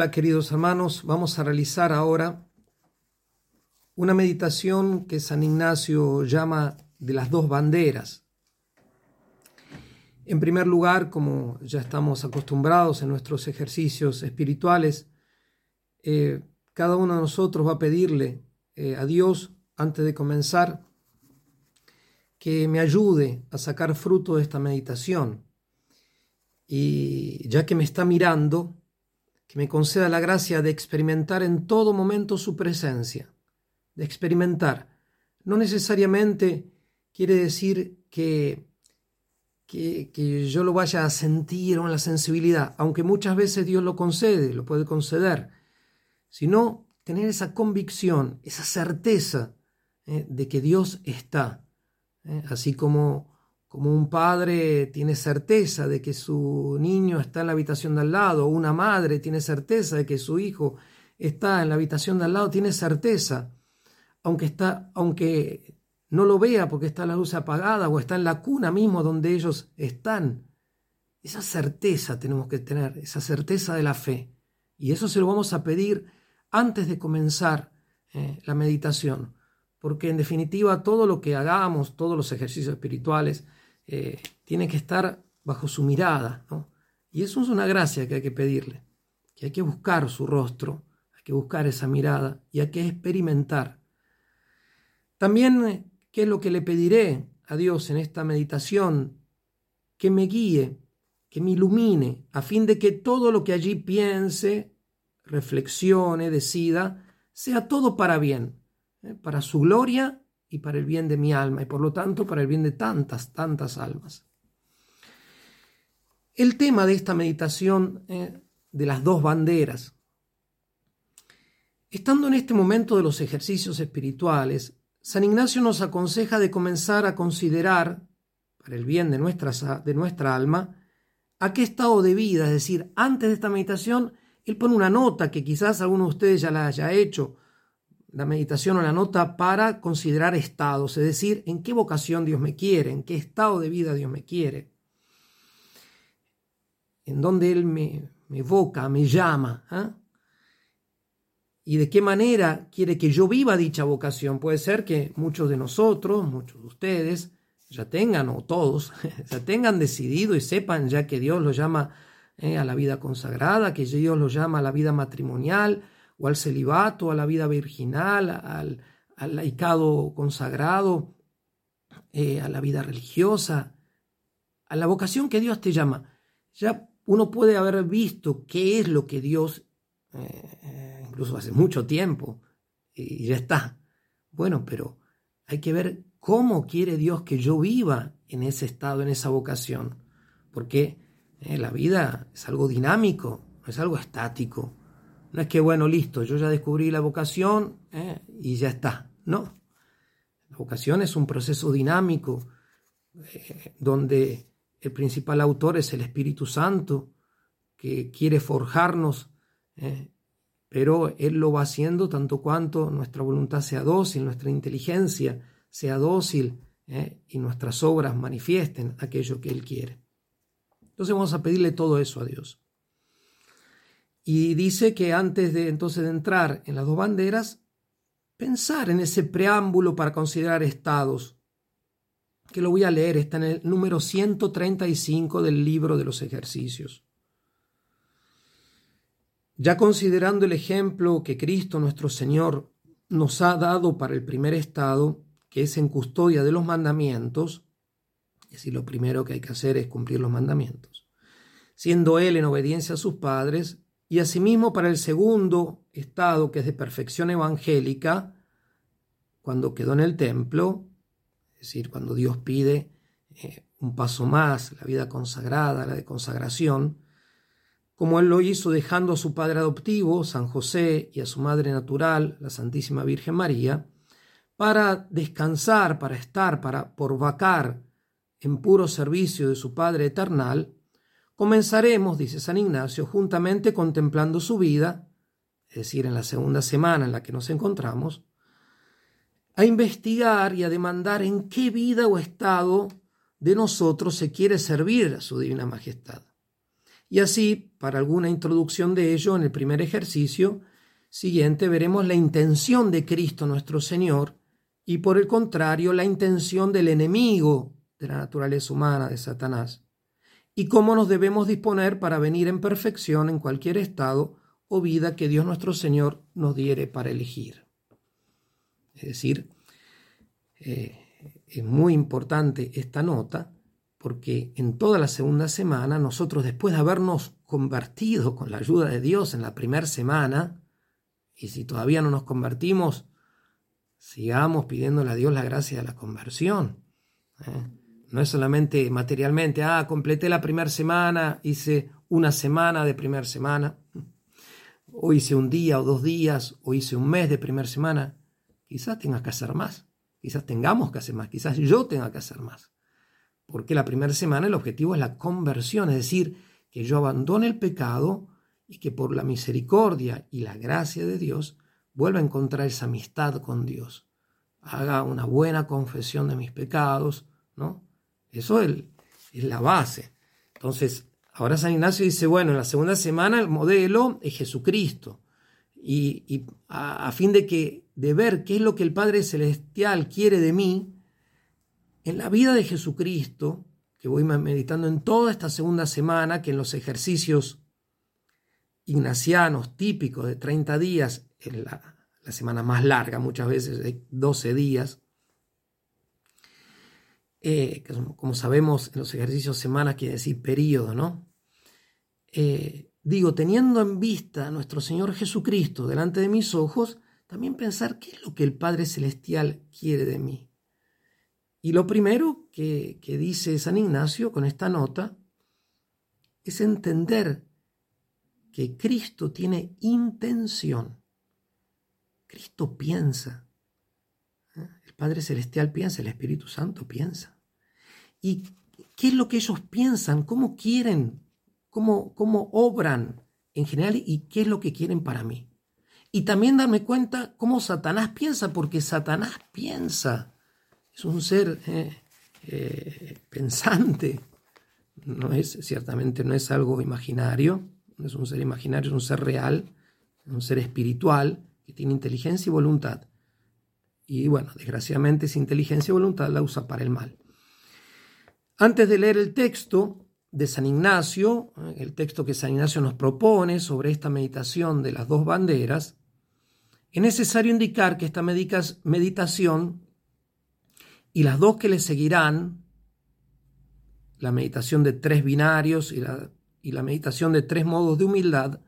Hola queridos hermanos, vamos a realizar ahora una meditación que San Ignacio llama de las dos banderas. En primer lugar, como ya estamos acostumbrados en nuestros ejercicios espirituales, eh, cada uno de nosotros va a pedirle eh, a Dios, antes de comenzar, que me ayude a sacar fruto de esta meditación. Y ya que me está mirando, que me conceda la gracia de experimentar en todo momento su presencia, de experimentar. No necesariamente quiere decir que, que, yo lo vaya a sentir o en la sensibilidad, aunque muchas veces Dios lo concede, lo puede conceder, sino tener esa convicción, esa certeza eh, de que Dios está, eh, así como como un padre tiene certeza de que su niño está en la habitación de al lado, o una madre tiene certeza de que su hijo está en la habitación de al lado, tiene certeza, aunque, está, aunque no lo vea porque está la luz apagada o está en la cuna mismo donde ellos están. Esa certeza tenemos que tener, esa certeza de la fe. Y eso se lo vamos a pedir antes de comenzar eh, la meditación, porque en definitiva todo lo que hagamos, todos los ejercicios espirituales, eh, tiene que estar bajo su mirada, Y eso es una gracia que hay que pedirle, que hay que buscar su rostro, hay que buscar esa mirada y hay que experimentar. También, ¿qué es lo que le pediré a Dios en esta meditación? Que me guíe, que me ilumine, a fin de que todo lo que allí piense, reflexione, decida, sea todo para bien, ¿eh? para su gloria y para el bien de mi alma y por lo tanto para el bien de tantas, tantas almas. El tema de esta meditación eh, de las dos banderas. Estando en este momento de los ejercicios espirituales, San Ignacio nos aconseja de comenzar a considerar, para el bien de de nuestra alma, a qué estado de vida, es decir, antes de esta meditación, él pone una nota que quizás alguno de ustedes ya la haya hecho, la meditación o la nota para considerar estados, es decir, en qué vocación Dios me quiere, en qué estado de vida Dios me quiere, en dónde Él me, evoca, me llama, ¿ah? y de qué manera quiere que yo viva dicha vocación. Puede ser que muchos de nosotros, muchos de ustedes, ya tengan, o todos, ya tengan decidido y sepan ya que Dios los llama eh, a la vida consagrada, que Dios los llama a la vida matrimonial, o al celibato, a la vida virginal, al, laicado consagrado, eh, a la vida religiosa, a la vocación que Dios te llama. Ya uno puede haber visto qué es lo que Dios, eh, incluso hace mucho tiempo, y ya está. Bueno, pero hay que ver cómo quiere Dios que yo viva en ese estado, en esa vocación. Porque eh, la vida es algo dinámico, no es algo estático. No es que, bueno, listo, yo ya descubrí la vocación eh, y ya está. No. La vocación es un proceso dinámico eh, donde el principal autor es el Espíritu Santo, que quiere forjarnos, eh, pero Él lo va haciendo tanto cuanto nuestra voluntad sea dócil, nuestra inteligencia sea dócil y nuestras obras manifiesten aquello que Él quiere. Entonces vamos a pedirle todo eso a Dios. Y dice que antes de entonces de entrar en las dos banderas, pensar en ese preámbulo para considerar estados, que lo voy a leer, está en el número 135 del libro de los ejercicios. Ya considerando el ejemplo que Cristo nuestro Señor nos ha dado para el primer estado, que es en custodia de los mandamientos, es decir, lo primero que hay que hacer es cumplir los mandamientos, siendo Él en obediencia a sus padres, y asimismo para el segundo estado, que es de perfección evangélica, cuando quedó en el templo, es decir, cuando Dios pide eh, un paso más, la vida consagrada, la de consagración, como Él lo hizo dejando a su padre adoptivo, San José, y a su madre natural, la Santísima Virgen María, para descansar, para estar, para por vacar en puro servicio de su Padre eternal, Comenzaremos, dice San Ignacio, juntamente contemplando su vida, es decir, en la segunda semana en la que nos encontramos, a investigar y a demandar en qué vida o estado de nosotros se quiere servir a su divina majestad. Y así, para alguna introducción de ello, en el primer ejercicio siguiente veremos la intención de Cristo nuestro Señor y por el contrario la intención del enemigo de la naturaleza humana, de Satanás, y cómo nos debemos disponer para venir en perfección en cualquier estado o vida que Dios nuestro Señor nos diere para elegir. Es decir, eh, es muy importante esta nota porque en toda la segunda semana nosotros después de habernos convertido con la ayuda de Dios en la primera semana, y si todavía no nos convertimos, sigamos pidiéndole a Dios la gracia de la conversión. ¿eh? No es solamente materialmente, ah, completé la primera semana, hice una semana de primera semana, o hice un día o dos días, o hice un mes de primera semana. Quizás tengas que hacer más, quizás tengamos que hacer más, quizás yo tenga que hacer más. Porque la primera semana el objetivo es la conversión, es decir, que yo abandone el pecado y que por la misericordia y la gracia de Dios vuelva a encontrar esa amistad con Dios. Haga una buena confesión de mis pecados, ¿no? Eso es, la base. Entonces, ahora San Ignacio dice, bueno, en la segunda semana el modelo es Jesucristo. Y, a, fin de, que, de ver qué es lo que el Padre Celestial quiere de mí, en la vida de Jesucristo, que voy meditando en toda esta segunda semana, que en los ejercicios ignacianos típicos de 30 días, en la, semana más larga, muchas veces de 12 días. Eh, como sabemos, en los ejercicios semana quiere decir periodo, ¿no? Eh, digo, teniendo en vista a nuestro Señor Jesucristo delante de mis ojos, también pensar qué es lo que el Padre Celestial quiere de mí. Y lo primero que, que dice San Ignacio con esta nota es entender que Cristo tiene intención. Cristo piensa. ¿Eh? El Padre Celestial piensa, el Espíritu Santo piensa. ¿Y qué es lo que ellos piensan? ¿Cómo quieren? ¿Cómo, cómo obran en general? ¿Y qué es lo que quieren para mí? Y también darme cuenta cómo Satanás piensa, porque Satanás piensa. Es un ser eh, eh, pensante. No es, ciertamente no es algo imaginario no es un ser imaginario, es un ser real, un ser espiritual que tiene inteligencia y voluntad. Y bueno, desgraciadamente esa inteligencia y voluntad la usa para el mal. Antes de leer el texto de San Ignacio, el texto que San Ignacio nos propone sobre esta meditación de las dos banderas, es necesario indicar que esta meditación y las dos que le seguirán, la meditación de tres binarios y la y la meditación de tres modos de humildad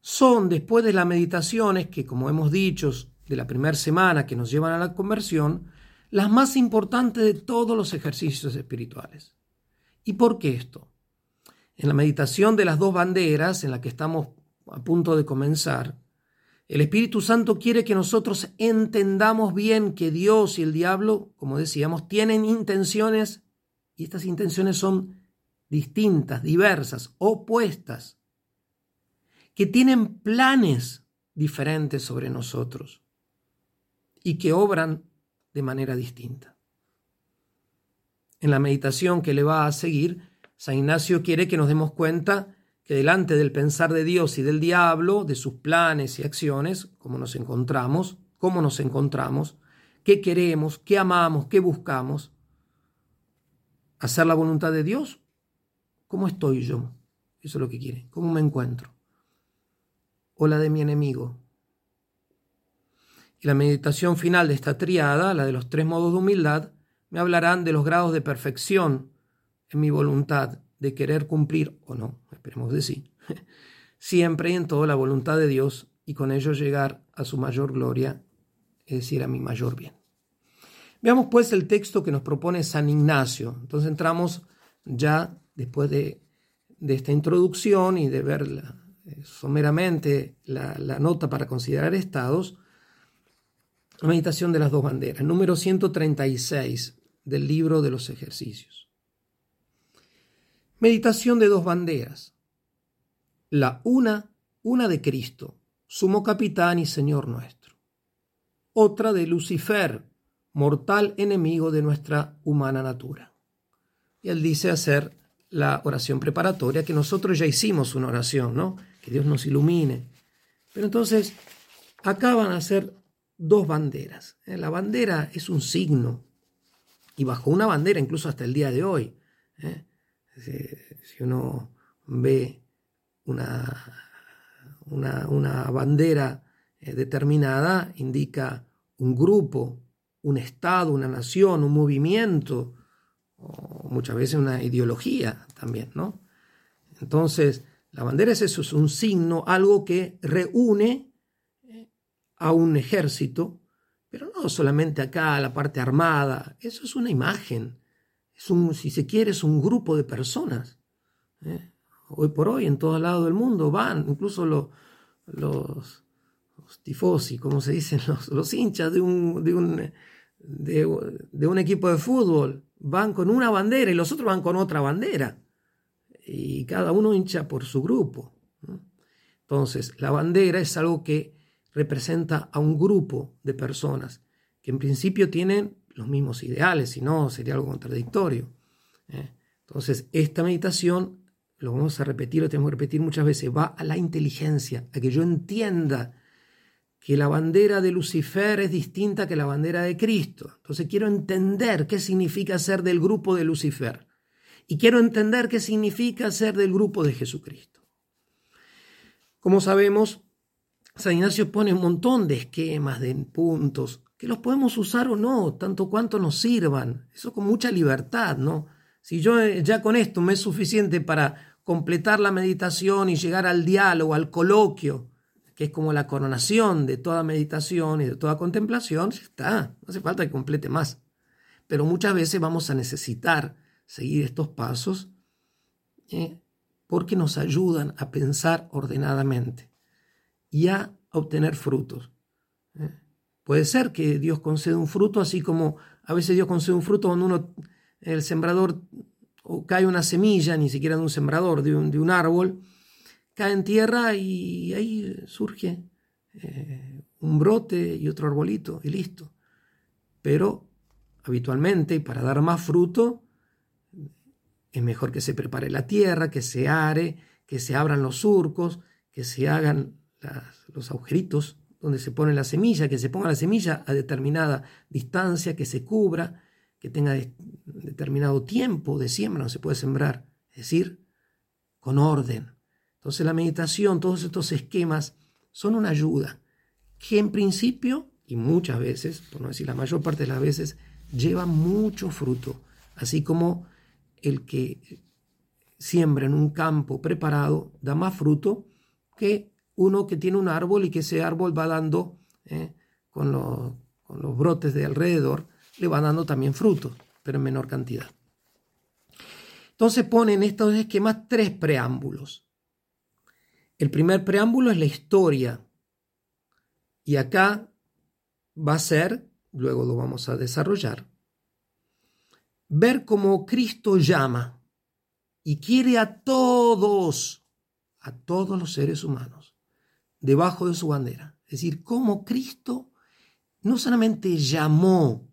son, después de las meditaciones que, como hemos dicho, de la primera semana que nos llevan a la conversión, las más importantes de todos los ejercicios espirituales. ¿Y por qué esto? En la meditación de las dos banderas, en la que estamos a punto de comenzar, el Espíritu Santo quiere que nosotros entendamos bien que Dios y el diablo, como decíamos, tienen intenciones y estas intenciones son distintas, diversas, opuestas, que tienen planes diferentes sobre nosotros y que obran de manera distinta. En la meditación que le va a seguir, San Ignacio quiere que nos demos cuenta que delante del pensar de Dios y del diablo, de sus planes y acciones, cómo nos encontramos, cómo nos encontramos, qué queremos, qué amamos, qué buscamos, hacer la voluntad de Dios ¿Cómo estoy yo? Eso es lo que quiere. ¿Cómo me encuentro? O la de mi enemigo. Y la meditación final de esta triada, la de los tres modos de humildad, me hablarán de los grados de perfección en mi voluntad de querer cumplir o no, esperemos de sí, siempre y en toda la voluntad de Dios y con ello llegar a su mayor gloria, es decir, a mi mayor bien. Veamos pues el texto que nos propone San Ignacio. Entonces entramos ya después de, esta introducción y de ver eh, someramente la, nota para considerar estados, meditación de las dos banderas, número 136 del libro de los ejercicios. Meditación de dos banderas. La una, una de Cristo, sumo capitán y Señor nuestro. Otra de Lucifer, mortal enemigo de nuestra humana natura. Y él dice hacer la oración preparatoria, que nosotros ya hicimos una oración, ¿no? Que Dios nos ilumine. Pero entonces, acá van a ser dos banderas. ¿eh? La bandera es un signo, y bajo una bandera, incluso hasta el día de hoy, ¿eh? si, uno ve una, una, bandera eh, determinada, indica un grupo, un estado, una nación, un movimiento, o muchas veces una ideología también, ¿no? Entonces, la bandera es eso, es un signo, algo que reúne a un ejército, pero no solamente acá, la parte armada, eso es una imagen, es un, si se quiere, es un grupo de personas. ¿eh? Hoy por hoy, en todo lado del mundo van, incluso los, los, tifosi, como se dicen, los, hinchas de un, de un, de un equipo de fútbol, van con una bandera y los otros van con otra bandera. Y cada uno hincha por su grupo. Entonces, la bandera es algo que representa a un grupo de personas que en principio tienen los mismos ideales, si no sería algo contradictorio. ¿eh? Entonces, esta meditación, lo vamos a repetir, lo tenemos que repetir muchas veces, va a la inteligencia, a que yo entienda que la bandera de Lucifer es distinta que la bandera de Cristo. Entonces quiero entender qué significa ser del grupo de Lucifer. Y quiero entender qué significa ser del grupo de Jesucristo. Como sabemos, San Ignacio pone un montón de esquemas, de puntos, que los podemos usar o no, tanto cuanto nos sirvan. Eso con mucha libertad, ¿no? Si yo eh, ya con esto me es suficiente para completar la meditación y llegar al diálogo, al coloquio, que es como la coronación de toda meditación y de toda contemplación, ya está, no hace falta que complete más. Pero muchas veces vamos a necesitar seguir estos pasos ¿eh? porque nos ayudan a pensar ordenadamente y a obtener frutos. ¿eh? Puede ser que Dios conceda un fruto, así como a veces Dios concede un fruto cuando uno, el sembrador, o cae una semilla, ni siquiera de un sembrador, de un, de un árbol, cae en tierra y ahí surge eh, un brote y otro arbolito y listo. Pero habitualmente, para dar más fruto, es mejor que se prepare la tierra, que se are, que se abran los surcos, que se hagan los agujeritos donde se pone la semilla, que se ponga la semilla a determinada distancia, que se cubra, que tenga determinado tiempo de siembra, no se puede sembrar, es decir, con orden. Entonces la meditación, todos estos esquemas son una ayuda que en principio, y muchas veces, por no decir la mayor parte de las veces, lleva mucho fruto, así como el que siembra en un campo preparado da más fruto que uno que tiene un árbol y que ese árbol va dando, eh, con, con los brotes de alrededor, le va dando también fruto, pero en menor cantidad. Entonces ponen estos esquemas tres preámbulos. El primer preámbulo es la historia. Y acá va a ser, luego lo vamos a desarrollar, ver cómo Cristo llama y quiere a todos, a todos los seres humanos, debajo de su bandera. Es decir, cómo Cristo no solamente llamó,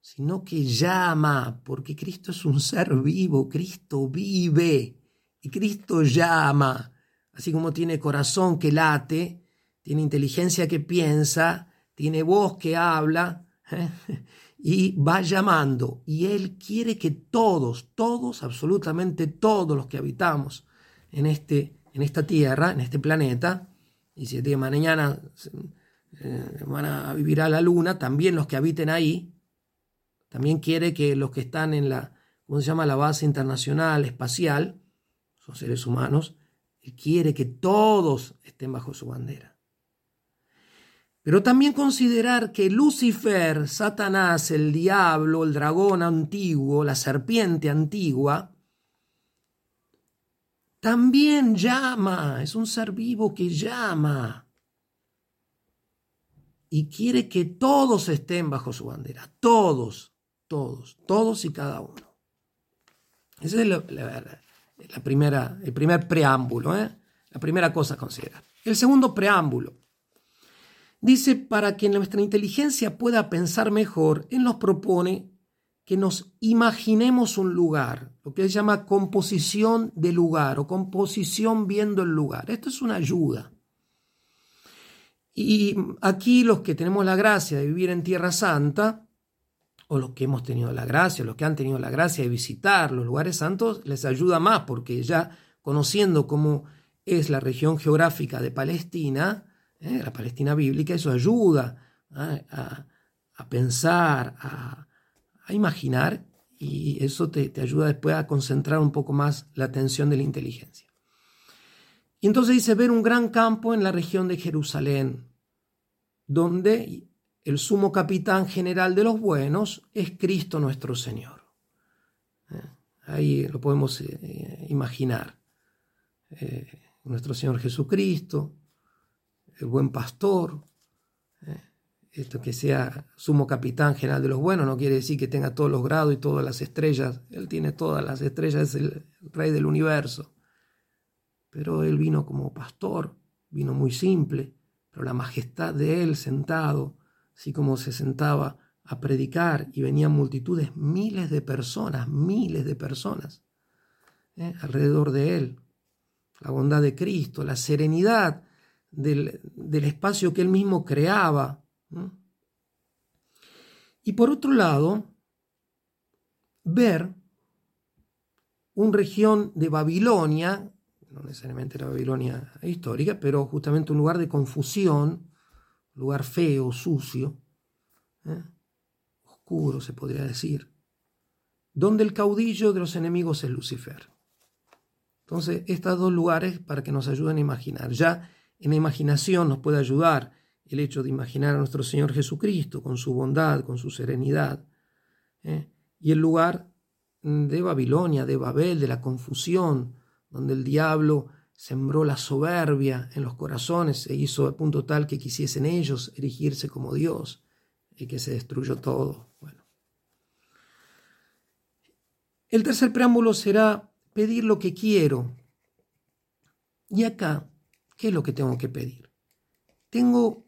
sino que llama, porque Cristo es un ser vivo, Cristo vive y Cristo llama así como tiene corazón que late, tiene inteligencia que piensa, tiene voz que habla, ¿eh? y va llamando. Y Él quiere que todos, todos, absolutamente todos los que habitamos en, este, en esta tierra, en este planeta, y si el día de mañana eh, van a vivir a la luna, también los que habiten ahí, también quiere que los que están en la, ¿cómo se llama?, la base internacional espacial, son seres humanos, él quiere que todos estén bajo su bandera. Pero también considerar que Lucifer, Satanás, el diablo, el dragón antiguo, la serpiente antigua, también llama, es un ser vivo que llama y quiere que todos estén bajo su bandera, todos, todos, todos y cada uno. Esa es primera, el primer preámbulo, ¿eh? la primera cosa a considerar. El segundo preámbulo dice, para que nuestra inteligencia pueda pensar mejor, Él nos propone que nos imaginemos un lugar, lo que se llama composición de lugar o composición viendo el lugar. Esto es una ayuda. Y aquí los que tenemos la gracia de vivir en Tierra Santa, o los que hemos tenido la gracia, los que han tenido la gracia de visitar los lugares santos, les ayuda más porque ya conociendo cómo es la región geográfica de Palestina, ¿eh? la Palestina bíblica, eso ayuda ¿eh? a, pensar, a, imaginar y eso te, te, ayuda después a concentrar un poco más la atención de la inteligencia. Y entonces dice ver un gran campo en la región de Jerusalén, donde el sumo capitán general de los buenos es Cristo nuestro Señor. ¿Eh? Ahí lo podemos imaginar. nuestro Señor Jesucristo, el buen pastor. Esto que sea sumo capitán general de los buenos no quiere decir que tenga todos los grados y todas las estrellas. Él tiene todas las estrellas, es el rey del universo. Pero él vino como pastor, vino muy simple, pero la majestad de él sentado, así como se sentaba a predicar y venían multitudes, miles de personas, miles de personas ¿eh? alrededor de él. La bondad de Cristo, la serenidad del, espacio que él mismo creaba. Y por otro lado, ver una región de Babilonia, no necesariamente la Babilonia histórica, pero justamente un lugar de confusión, lugar feo, sucio, ¿eh? oscuro se podría decir, donde el caudillo de los enemigos es Lucifer. Entonces, estos dos lugares para que nos ayuden a imaginar. Ya en la imaginación nos puede ayudar el hecho de imaginar a nuestro Señor Jesucristo con su bondad, con su serenidad. ¿eh? Y el lugar de Babilonia, de Babel, de la confusión, donde el diablo sembró la soberbia en los corazones e hizo al punto tal que quisiesen ellos erigirse como Dios y que se destruyó todo. Bueno. El tercer preámbulo será pedir lo que quiero. Y acá ¿Qué es lo que tengo que pedir? Tengo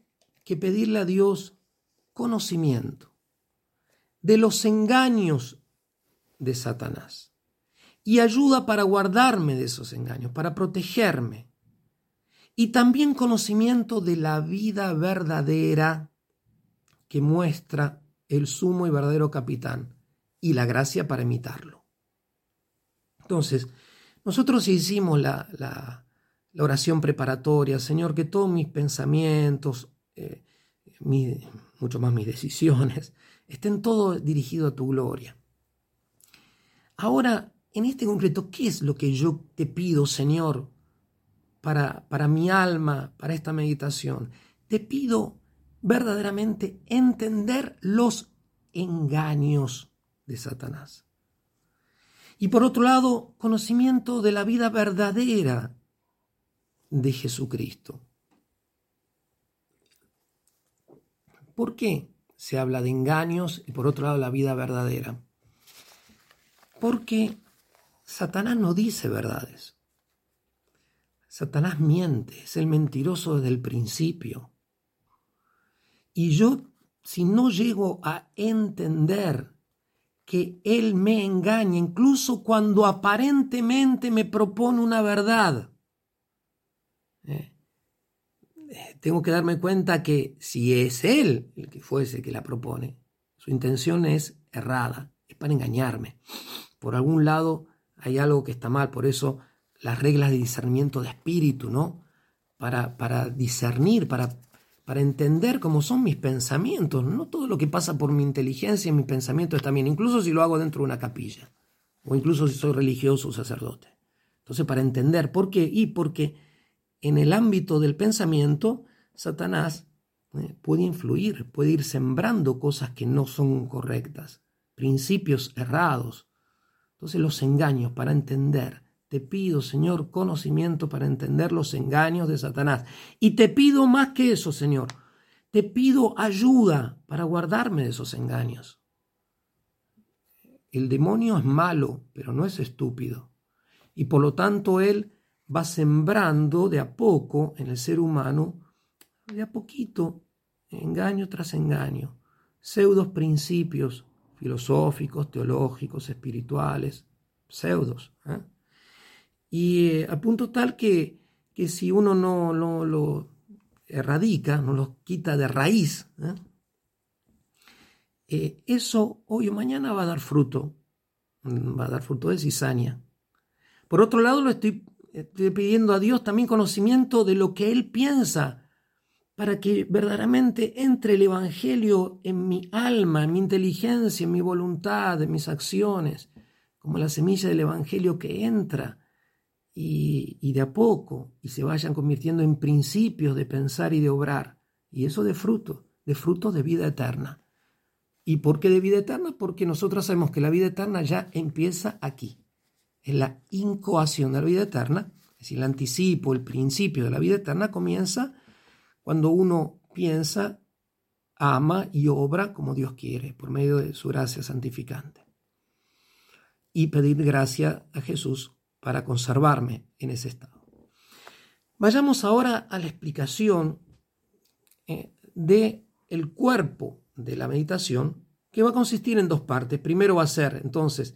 que pedirle a Dios conocimiento de los engaños de Satanás y ayuda para guardarme de esos engaños, para protegerme. Y también conocimiento de la vida verdadera que muestra el sumo y verdadero capitán y la gracia para imitarlo. Entonces, nosotros hicimos la, la, oración preparatoria, Señor, que todos mis pensamientos, eh, mucho más mis decisiones, estén todos dirigidos a tu gloria. Ahora, en este concreto, ¿qué es lo que yo te pido, Señor, para, para mi alma, para esta meditación? Te pido verdaderamente entender los engaños de Satanás. Y por otro lado, conocimiento de la vida verdadera de Jesucristo. ¿Por qué se habla de engaños y por otro lado la vida verdadera? Porque Satanás no dice verdades. Satanás miente, es el mentiroso desde el principio. Y yo, si no llego a entender que Él me engaña, incluso cuando aparentemente me propone una verdad, eh, tengo que darme cuenta que si es él el que fuese que la propone, su intención es errada, es para engañarme. Por algún lado hay algo que está mal, por eso las reglas de discernimiento de espíritu, ¿no? Para, para discernir, para, para entender cómo son mis pensamientos. No todo lo que pasa por mi inteligencia y mi pensamiento está bien, incluso si lo hago dentro de una capilla, o incluso si soy religioso o sacerdote. Entonces, para entender por qué, y porque en el ámbito del pensamiento, Satanás eh, puede influir, puede ir sembrando cosas que no son correctas, principios errados. Entonces los engaños para entender. Te pido, Señor, conocimiento para entender los engaños de Satanás. Y te pido más que eso, Señor. Te pido ayuda para guardarme de esos engaños. El demonio es malo, pero no es estúpido. Y por lo tanto él va sembrando de a poco en el ser humano, de a poquito, engaño tras engaño, pseudos principios filosóficos, teológicos, espirituales, pseudos. ¿eh? Y eh, a punto tal que, que si uno no, lo erradica, no los quita de raíz, ¿eh? eso hoy o mañana va a dar fruto, va a dar fruto de cizaña. Por otro lado, lo estoy, estoy pidiendo a Dios también conocimiento de lo que Él piensa para que verdaderamente entre el Evangelio en mi alma, en mi inteligencia, en mi voluntad, en mis acciones, como la semilla del Evangelio que entra y, y, de a poco y se vayan convirtiendo en principios de pensar y de obrar. Y eso de fruto, de fruto de vida eterna. ¿Y por qué de vida eterna? Porque nosotros sabemos que la vida eterna ya empieza aquí. Es la incoación de la vida eterna, es decir, el anticipo, el principio de la vida eterna comienza cuando uno piensa, ama y obra como Dios quiere, por medio de su gracia santificante. Y pedir gracia a Jesús para conservarme en ese estado. Vayamos ahora a la explicación eh, de el cuerpo de la meditación, que va a consistir en dos partes. Primero va a ser, entonces,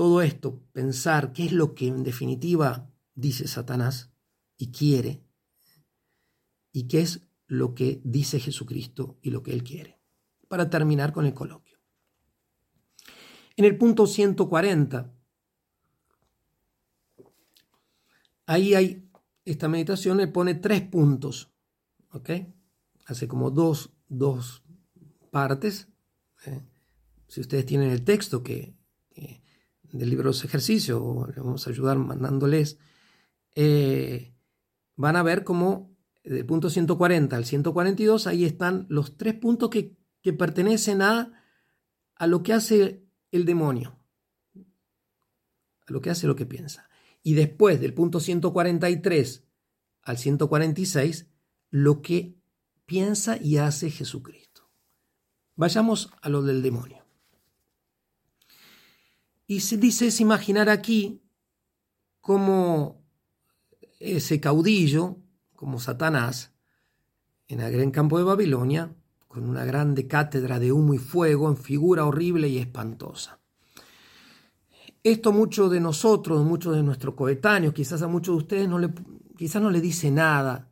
todo esto, pensar qué es lo que en definitiva dice Satanás y quiere, y qué es lo que dice Jesucristo y lo que Él quiere. Para terminar con el coloquio. En el punto 140, ahí hay, esta meditación le pone tres puntos, ¿ok? Hace como dos, dos partes. ¿eh? Si ustedes tienen el texto que, del libro de los ejercicios, les vamos a ayudar mandándoles, eh, van a ver cómo del punto 140 al 142, ahí están los tres puntos que, pertenecen a, a lo que hace el demonio, a lo que hace lo que piensa. Y después del punto 143 al 146, lo que piensa y hace Jesucristo. Vayamos a lo del demonio. Y se dice es imaginar aquí como ese caudillo como Satanás en el gran campo de Babilonia, con una grande cátedra de humo y fuego en figura horrible y espantosa. Esto muchos de nosotros, muchos de nuestros coetáneos, quizás a muchos de ustedes no quizás no le dice nada,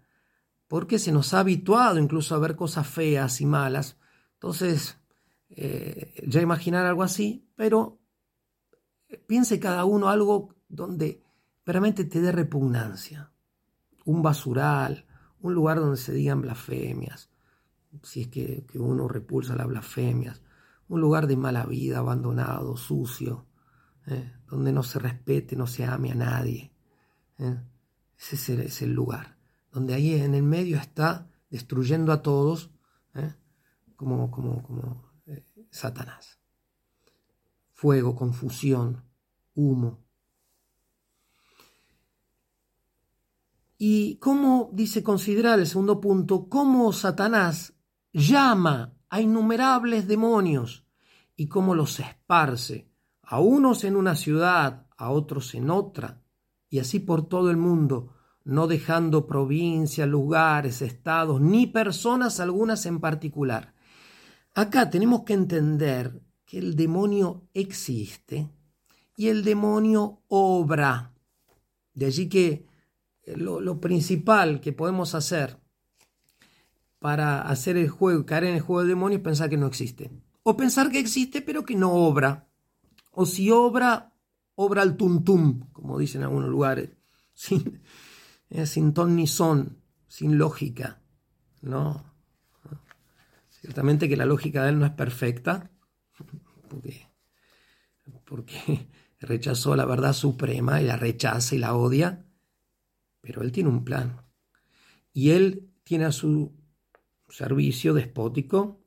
porque se nos ha habituado incluso a ver cosas feas y malas. Entonces, eh, ya imaginar algo así, pero piense cada uno algo donde realmente te dé repugnancia un basural, un lugar donde se digan blasfemias, si es que, uno repulsa las blasfemias, un lugar de mala vida, abandonado, sucio, ¿eh? donde no se respete, no se ame a nadie. ¿eh? Ese es el, lugar, donde ahí en el medio está destruyendo a todos, ¿eh? como, como, como Satanás. Fuego, confusión, humo. Y cómo, dice, considerar el segundo punto, cómo Satanás llama a innumerables demonios y cómo los esparce, a unos en una ciudad, a otros en otra, y así por todo el mundo, no dejando provincias, lugares, estados, ni personas algunas en particular. Acá tenemos que entender que el demonio existe y el demonio obra. De allí que lo, principal que podemos hacer para hacer el juego, caer en el juego del demonio es pensar que no existe. O pensar que existe pero que no obra. O si obra, obra al tuntum, como dicen en algunos lugares, sin, eh, sin ton ni son, sin lógica. ¿no? Ciertamente que la lógica de él no es perfecta, porque, porque rechazó la verdad suprema y la rechaza y la odia, pero él tiene un plan. Y él tiene a su servicio despótico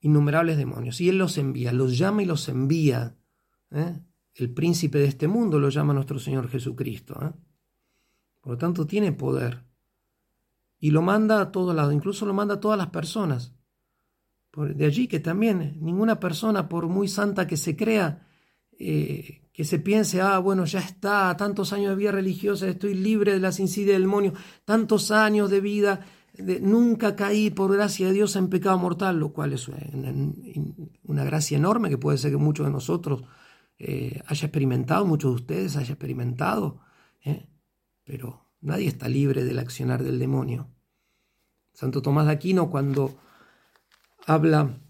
innumerables demonios. Y él los envía, los llama y los envía. ¿eh? El príncipe de este mundo lo llama nuestro Señor Jesucristo. ¿eh? Por lo tanto, tiene poder. Y lo manda a todos lados, incluso lo manda a todas las personas. De allí que también ninguna persona, por muy santa que se crea, eh, que se piense, ah, bueno, ya está, tantos años de vida religiosa, estoy libre de las insidias del demonio, tantos años de vida nunca caí por gracia de Dios en pecado mortal, lo cual es una, gracia enorme que puede ser que muchos de nosotros eh, haya experimentado, muchos de ustedes haya experimentado, ¿eh? pero nadie está libre del accionar del demonio. Santo Tomás de Aquino cuando habla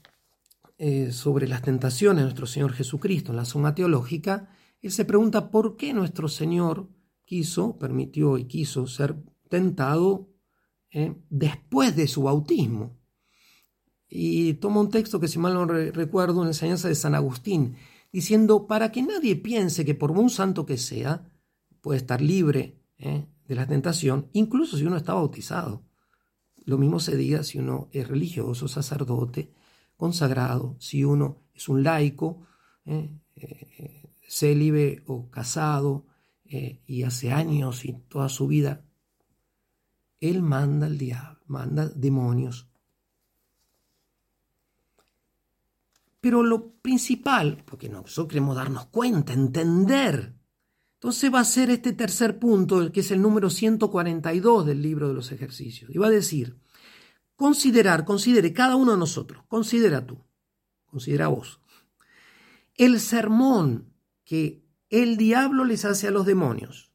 eh, sobre las tentaciones de nuestro Señor Jesucristo en la suma teológica, él se pregunta por qué nuestro Señor quiso, permitió y quiso ser tentado ¿eh? después de su bautismo. Y toma un texto que, si mal no recuerdo, una enseñanza de San Agustín, diciendo, para que nadie piense que por un santo que sea, puede estar libre ¿eh? de la tentación, incluso si uno está bautizado. Lo mismo se diga si uno es religioso, sacerdote, consagrado, si uno es un laico, ¿eh? célibe o casado, y hace años y toda su vida él manda al diablo, manda demonios. Pero lo principal, porque nosotros queremos darnos cuenta, entender. Entonces va a ser este tercer punto, que es el número 142 del libro de los ejercicios. Y va a decir, considerar, considere cada uno de nosotros, considera tú, considera vos, el sermón que el diablo les hace a los demonios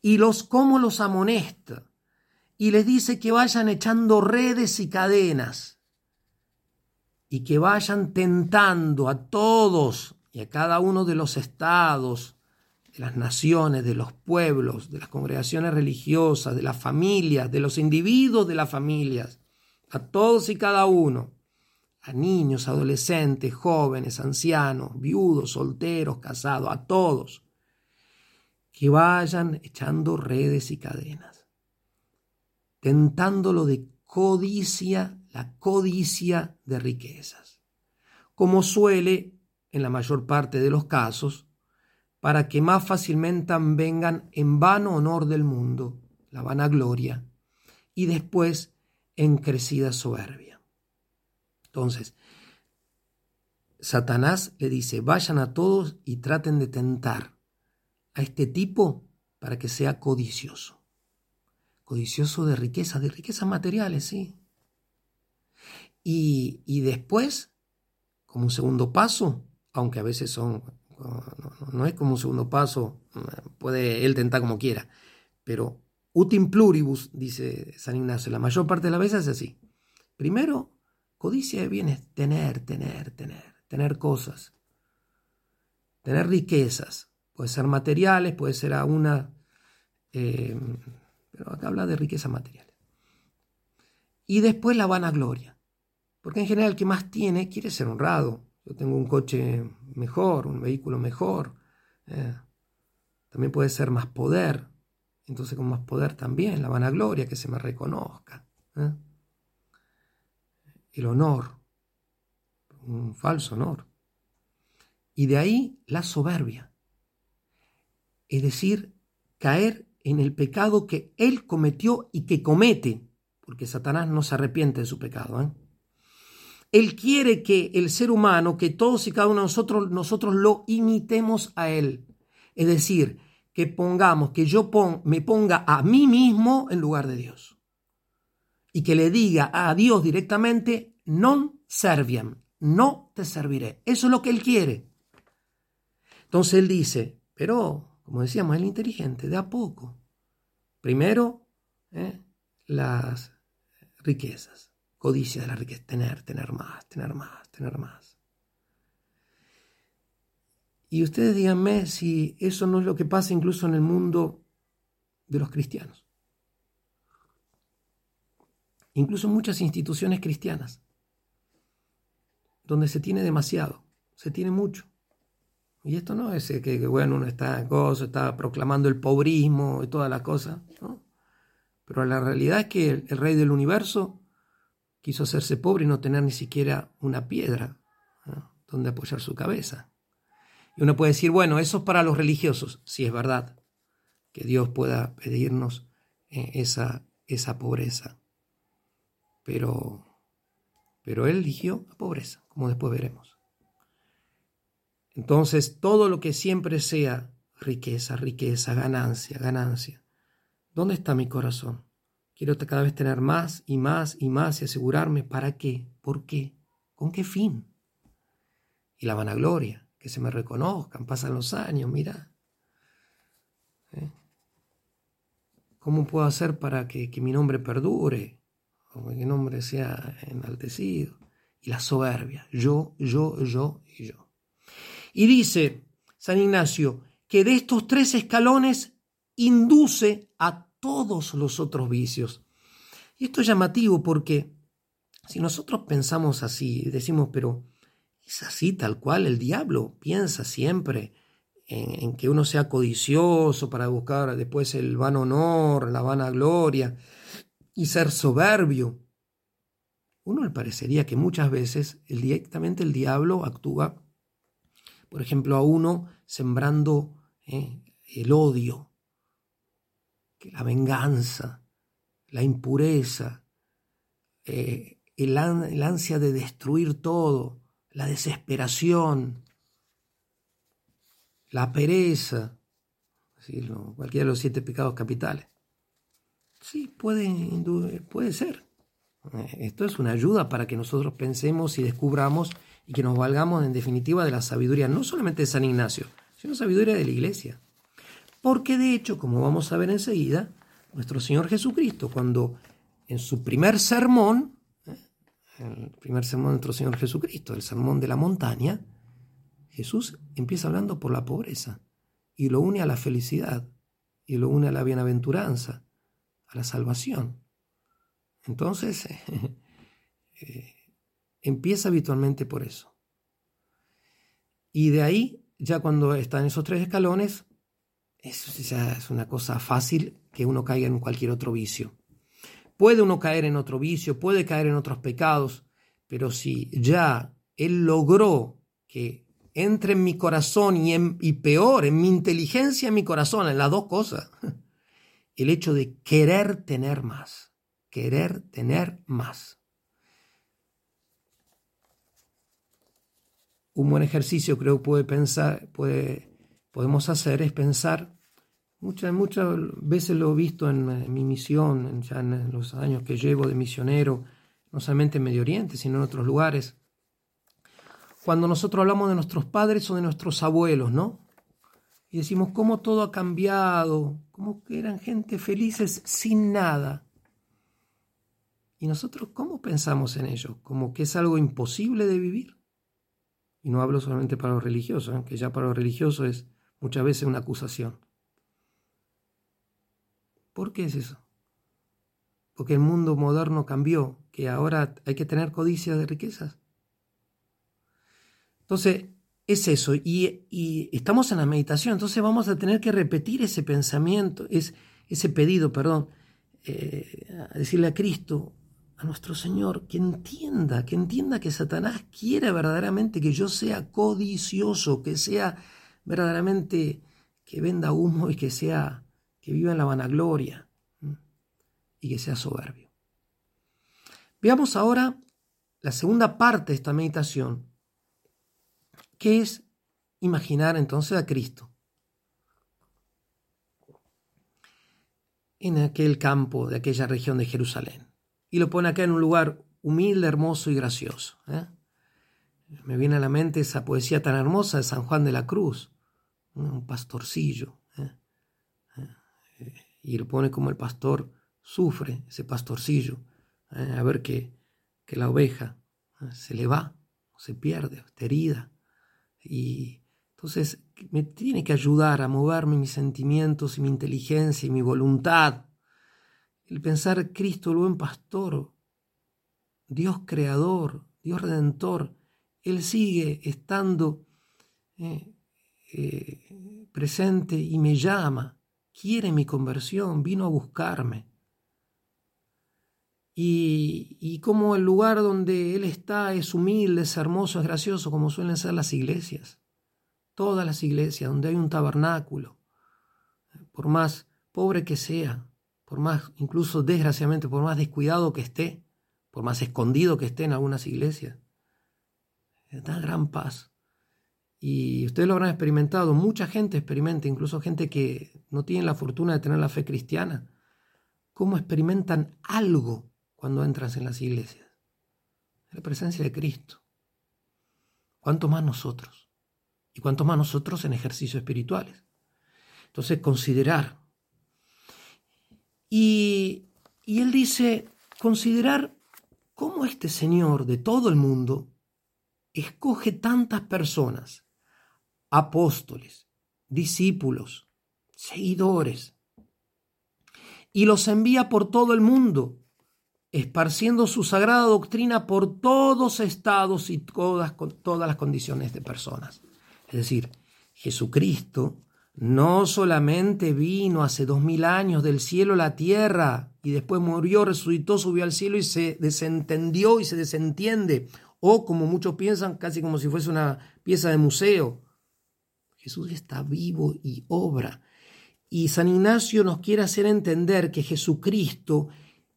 y los cómo los amonesta y les dice que vayan echando redes y cadenas y que vayan tentando a todos y a cada uno de los estados, de las naciones, de los pueblos, de las congregaciones religiosas, de las familias, de los individuos de las familias, a todos y cada uno, a niños, adolescentes, jóvenes, ancianos, viudos, solteros, casados, a todos, que vayan echando redes y cadenas tentándolo de codicia, la codicia de riquezas, como suele en la mayor parte de los casos, para que más fácilmente vengan en vano honor del mundo, la vanagloria, y después en crecida soberbia. Entonces, Satanás le dice, vayan a todos y traten de tentar a este tipo para que sea codicioso codicioso de riqueza, de riquezas materiales, sí. Y, después, como un segundo paso, aunque a veces son, no, es como un segundo paso, puede él tentar como quiera, pero utim pluribus, dice San Ignacio, la mayor parte de las veces es así. Primero, codicia de bienes, tener, tener, tener, tener cosas, tener riquezas, puede ser materiales, puede ser a una... Eh, pero acá habla de riqueza material. Y después la vanagloria, porque en general el que más tiene quiere ser honrado. Yo tengo un coche mejor, un vehículo mejor. Eh, también puede ser más poder. Entonces con más poder también, la vanagloria, que se me reconozca. Eh. El honor, un falso honor. Y de ahí la soberbia. Es decir, caer en el pecado que él cometió y que comete, porque Satanás no se arrepiente de su pecado. ¿eh? Él quiere que el ser humano, que todos y cada uno de nosotros, nosotros lo imitemos a él. Es decir, que pongamos, que yo me ponga a mí mismo en lugar de Dios. Y que le diga a Dios directamente, non serviam, no te serviré. Eso es lo que él quiere. Entonces él dice, pero como decíamos, el inteligente, de a poco. Primero, ¿eh? las riquezas, codicia de la riqueza, tener, tener más, tener más, tener más. Y ustedes díganme si eso no es lo que pasa incluso en el mundo de los cristianos. Incluso en muchas instituciones cristianas, donde se tiene demasiado, se tiene mucho. Y esto no es que, bueno, uno está, gozo, está proclamando el pobrismo y todas las cosas, ¿no? Pero la realidad es que el, rey del universo quiso hacerse pobre y no tener ni siquiera una piedra donde apoyar su cabeza. Y uno puede decir, bueno, eso es para los religiosos, si es verdad, que Dios pueda pedirnos eh, esa, esa pobreza. Pero, pero Él eligió la pobreza, como después veremos. Entonces, todo lo que siempre sea riqueza, riqueza, ganancia, ganancia. ¿Dónde está mi corazón? Quiero cada vez tener más y más y más y asegurarme. ¿Para qué? ¿Por qué? ¿Con qué fin? Y la vanagloria, que se me reconozcan, pasan los años, mira. ¿Eh? ¿Cómo puedo hacer para que, que mi nombre perdure? O que mi nombre sea enaltecido. Y la soberbia, yo, yo, yo y yo. Y dice San Ignacio que de estos tres escalones induce a todos los otros vicios. Y esto es llamativo porque si nosotros pensamos así, decimos, pero es así tal cual, el diablo piensa siempre en, que uno sea codicioso para buscar después el vano honor, la vana gloria y ser soberbio. Uno le parecería que muchas veces directamente el diablo actúa, por ejemplo, a uno sembrando eh, el odio, la venganza, la impureza, eh, el, ansia de destruir todo, la desesperación, la pereza, cualquiera de los siete pecados capitales. Sí, puede, puede ser. Eh, esto es una ayuda para que nosotros pensemos y descubramos y que nos valgamos en definitiva de la sabiduría, no solamente de San Ignacio, sino sabiduría de la iglesia. Porque de hecho, como vamos a ver enseguida, nuestro Señor Jesucristo, cuando en su primer sermón, ¿eh? el primer sermón de nuestro Señor Jesucristo, el sermón de la montaña, Jesús empieza hablando por la pobreza y lo une a la felicidad y lo une a la bienaventuranza, a la salvación. Entonces, eh, empieza habitualmente por eso. Y de ahí, ya cuando están esos tres escalones, eso es una cosa fácil que uno caiga en cualquier otro vicio. Puede uno caer en otro vicio, puede caer en otros pecados, pero si ya Él logró que entre en mi corazón y, en, y peor, en mi inteligencia, en mi corazón, en las dos cosas, el hecho de querer tener más, querer tener más. Un buen ejercicio creo puede pensar, puede podemos hacer es pensar, muchas, muchas veces lo he visto en, mi misión, ya en los años que llevo de misionero, no solamente en Medio Oriente, sino en otros lugares, cuando nosotros hablamos de nuestros padres o de nuestros abuelos, ¿no? Y decimos cómo todo ha cambiado, cómo eran gente felices sin nada. Y nosotros, ¿cómo pensamos en ello? ¿Como que es algo imposible de vivir? Y no hablo solamente para los religiosos, ¿eh? que ya para los religiosos es muchas veces una acusación. ¿Por qué es eso? Porque el mundo moderno cambió, que ahora hay que tener codicia de riquezas. Entonces, es eso, y, estamos en la meditación, entonces vamos a tener que repetir ese pensamiento, es, ese pedido, perdón, eh, a decirle a Cristo, a nuestro Señor, que entienda, que entienda que Satanás quiere verdaderamente que yo sea codicioso, que sea verdaderamente que venda humo y que sea que viva en la vanagloria y que sea soberbio. Veamos ahora la segunda parte de esta meditación, que es imaginar entonces a Cristo en aquel campo de aquella región de Jerusalén. Y lo pone acá en un lugar humilde, hermoso y gracioso. ¿eh? Me viene a la mente esa poesía tan hermosa de San Juan de la Cruz, un pastorcillo. ¿eh? ¿eh? Y lo pone como el pastor sufre, ese pastorcillo, ¿eh? a ver que, que la oveja se le va, se pierde, está herida. Y entonces me tiene que ayudar a moverme mis sentimientos y mi inteligencia y mi voluntad. El pensar Cristo, el buen pastor, Dios creador, Dios redentor, él sigue estando eh, eh, presente y me llama, quiere mi conversión, vino a buscarme. Y, y como el lugar donde Él está es humilde, es hermoso, es gracioso, como suelen ser las iglesias. Todas las iglesias, donde hay un tabernáculo, por más pobre que sea, por más, incluso desgraciadamente, por más descuidado que esté, por más escondido que esté en algunas iglesias, da gran paz. Y ustedes lo habrán experimentado, mucha gente experimenta, incluso gente que no tiene la fortuna de tener la fe cristiana. cómo experimentan algo cuando entras en las iglesias. La presencia de Cristo. ¿Cuánto más nosotros? Y cuánto más nosotros en ejercicios espirituales. Entonces, considerar. Y, y él dice, considerar cómo este Señor de todo el mundo escoge tantas personas, apóstoles, discípulos, seguidores, y los envía por todo el mundo, esparciendo su sagrada doctrina por todos estados y todas, todas las condiciones de personas. Es decir, Jesucristo no solamente vino hace dos mil años del cielo a la tierra y después murió, resucitó, subió al cielo y se desentendió y se desentiende, o como muchos piensan, casi como si fuese una pieza de museo. Jesús está vivo y obra. Y San Ignacio nos quiere hacer entender que Jesucristo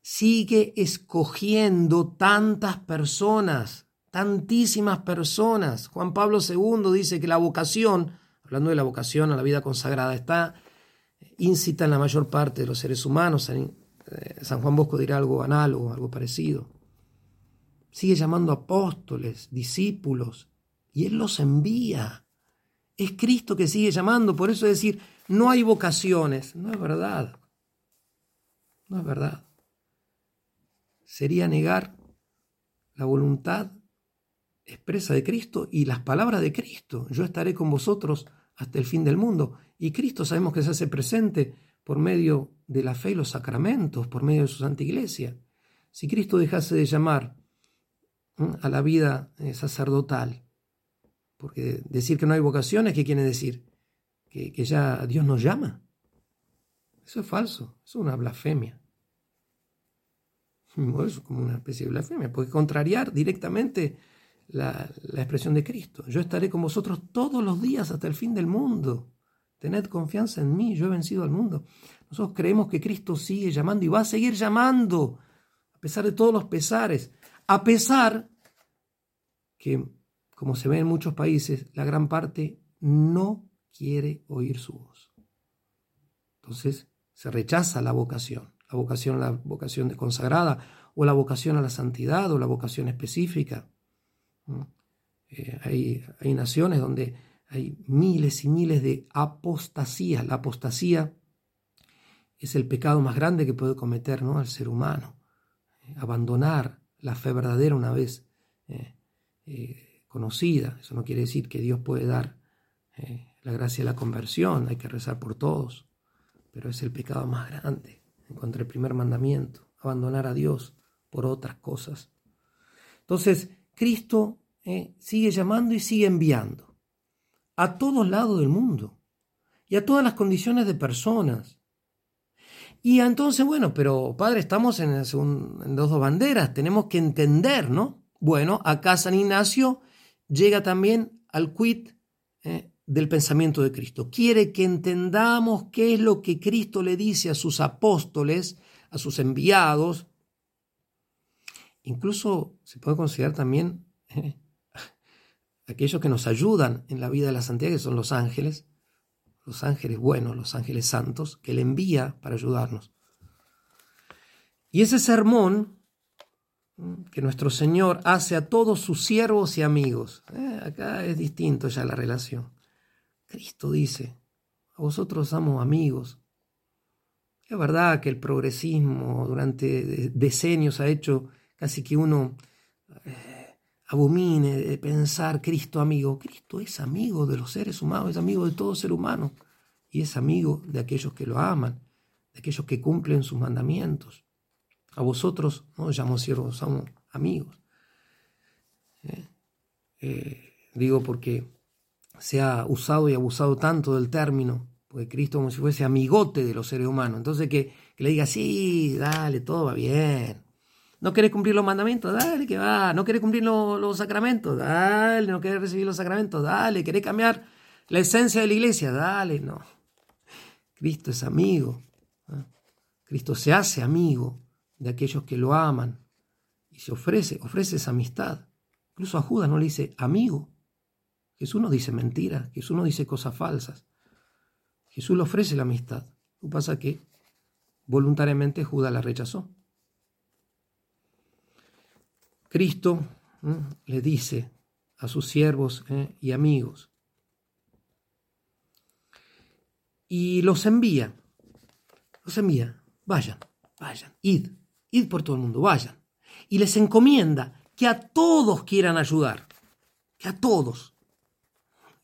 sigue escogiendo tantas personas, tantísimas personas. Juan Pablo II dice que la vocación, hablando de la vocación a la vida consagrada, está incita en la mayor parte de los seres humanos. San, eh, Juan Bosco dirá algo análogo, algo parecido. Sigue llamando apóstoles, discípulos, y Él los envía. Es Cristo que sigue llamando, por eso decir, no hay vocaciones, no es verdad. No es verdad. Sería negar la voluntad expresa de Cristo y las palabras de Cristo. Yo estaré con vosotros hasta el fin del mundo. Y Cristo sabemos que se hace presente por medio de la fe y los sacramentos, por medio de su Santa Iglesia. Si Cristo dejase de llamar a la vida eh, sacerdotal, porque decir que no hay vocaciones, ¿qué quiere decir? Que, ya Dios nos llama. Eso es falso, eso es una blasfemia. es como una especie de blasfemia, porque contrariar directamente la, la, expresión de Cristo. Yo estaré con vosotros todos los días hasta el fin del mundo. Tened confianza en mí, yo he vencido al mundo. Nosotros creemos que Cristo sigue llamando y va a seguir llamando, a pesar de todos los pesares, a pesar que como se ve en muchos países, la gran parte no quiere oír su voz. Entonces se rechaza la vocación, la vocación a la vocación consagrada, o la vocación a la santidad, o la vocación específica. Eh, hay, hay naciones donde hay miles y miles de apostasías. La apostasía es el pecado más grande que puede cometer ¿no? ser humano. Eh, abandonar la fe verdadera una vez eh, conocida. Eso no quiere decir que Dios puede dar eh, la gracia de la conversión, hay que rezar por todos, pero es el pecado más grande en contra del primer mandamiento, abandonar a Dios por otras cosas. Entonces, Cristo eh, sigue llamando y sigue enviando a todos lados del mundo y a todas las condiciones de personas. Y entonces, bueno, pero Padre, estamos en, dos banderas, tenemos que entender, ¿no? Bueno, acá San Ignacio llega también al quid eh, del pensamiento de Cristo. Quiere que entendamos qué es lo que Cristo le dice a sus apóstoles, a sus enviados. Incluso se puede considerar también eh, aquellos que nos ayudan en la vida de la santidad, que son los ángeles, los ángeles buenos, los ángeles santos, que le envía para ayudarnos. Y ese sermón que nuestro Señor hace a todos sus siervos y amigos. Eh, acá es distinto ya la relación. Cristo dice, a vosotros amo amigos. Es verdad que el progresismo durante decenios ha hecho casi que uno eh, abomine de pensar Cristo amigo. Cristo es amigo de los seres humanos, es amigo de todo ser humano y es amigo de aquellos que lo aman, de aquellos que cumplen sus mandamientos. A vosotros no llamo siervos, somos amigos. ¿Eh? Eh, digo porque se ha usado y abusado tanto del término, porque Cristo como si fuese amigote de los seres humanos. Entonces que, le diga, sí, dale, todo va bien. ¿No querés cumplir los mandamientos? Dale, que va. ¿No querés cumplir los, sacramentos? Dale. ¿No querés recibir los sacramentos? Dale. ¿Querés cambiar la esencia de la iglesia? Dale. No. Cristo es amigo. ¿eh? Cristo se hace amigo de aquellos que lo aman y se ofrece, ofrece esa amistad. Incluso a Judas no le dice amigo. Jesús no dice mentiras, Jesús no dice cosas falsas. Jesús le ofrece la amistad. Lo que pasa que voluntariamente Judas la rechazó. Cristo le dice a sus siervos ¿eh? y amigos, y los envía, los envía, vayan, vayan, id, id por todo el mundo, vayan. Y les encomienda que a todos quieran ayudar, que a todos.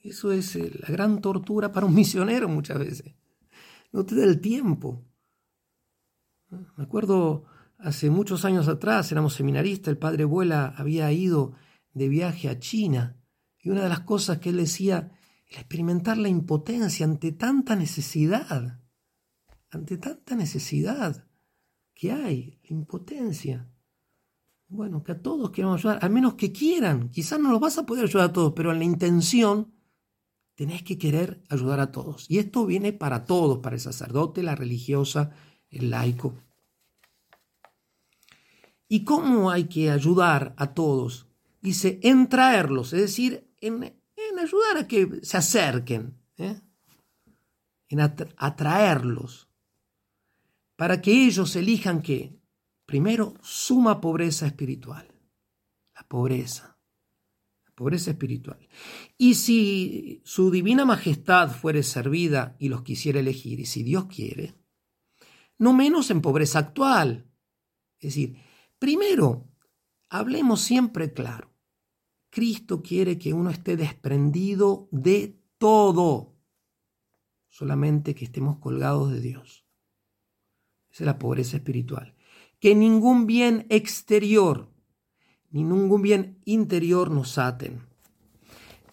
Eso es eh, la gran tortura para un misionero muchas veces. No te da el tiempo. Me acuerdo hace muchos años atrás, éramos seminaristas, el padre Vuela había ido de viaje a China y una de las cosas que él decía, el experimentar la impotencia ante tanta necesidad, ante tanta necesidad que hay, la impotencia. Bueno, que a todos queremos ayudar, al menos que quieran. Quizás no los vas a poder ayudar a todos, pero en la intención tenés que querer ayudar a todos. Y esto viene para todos, para el sacerdote, la religiosa, el laico. ¿Y cómo hay que ayudar a todos? Dice, en traerlos, es decir, en ayudar a que se acerquen, ¿eh? en atraerlos, para que ellos elijan que, primero, suma pobreza espiritual, la pobreza, la pobreza espiritual. Y si su divina majestad fuere servida y los quisiera elegir, y si Dios quiere, no menos en pobreza actual. Es decir, primero, hablemos siempre claro. Cristo quiere que uno esté desprendido de todo, solamente que estemos colgados de Dios. Esa es la pobreza espiritual. Que ningún bien exterior ni ningún bien interior nos aten.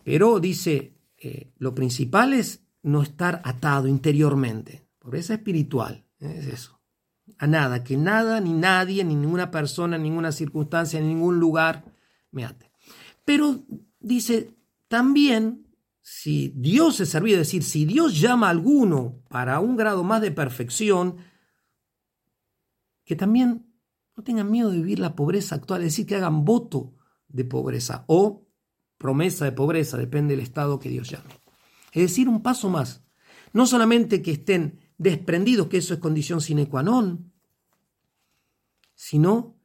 Pero dice, eh, lo principal es no estar atado interiormente. Pobreza espiritual, ¿eh? es eso. A nada, que nada, ni nadie, ni ninguna persona, ninguna circunstancia, ni ningún lugar me ate. Pero dice, también, si Dios es servido, es decir, si Dios llama a alguno para un grado más de perfección, que también no tengan miedo de vivir la pobreza actual, es decir, que hagan voto de pobreza o promesa de pobreza, depende del estado que Dios llame. Es decir, un paso más. No solamente que estén desprendidos, que eso es condición sine qua non, sino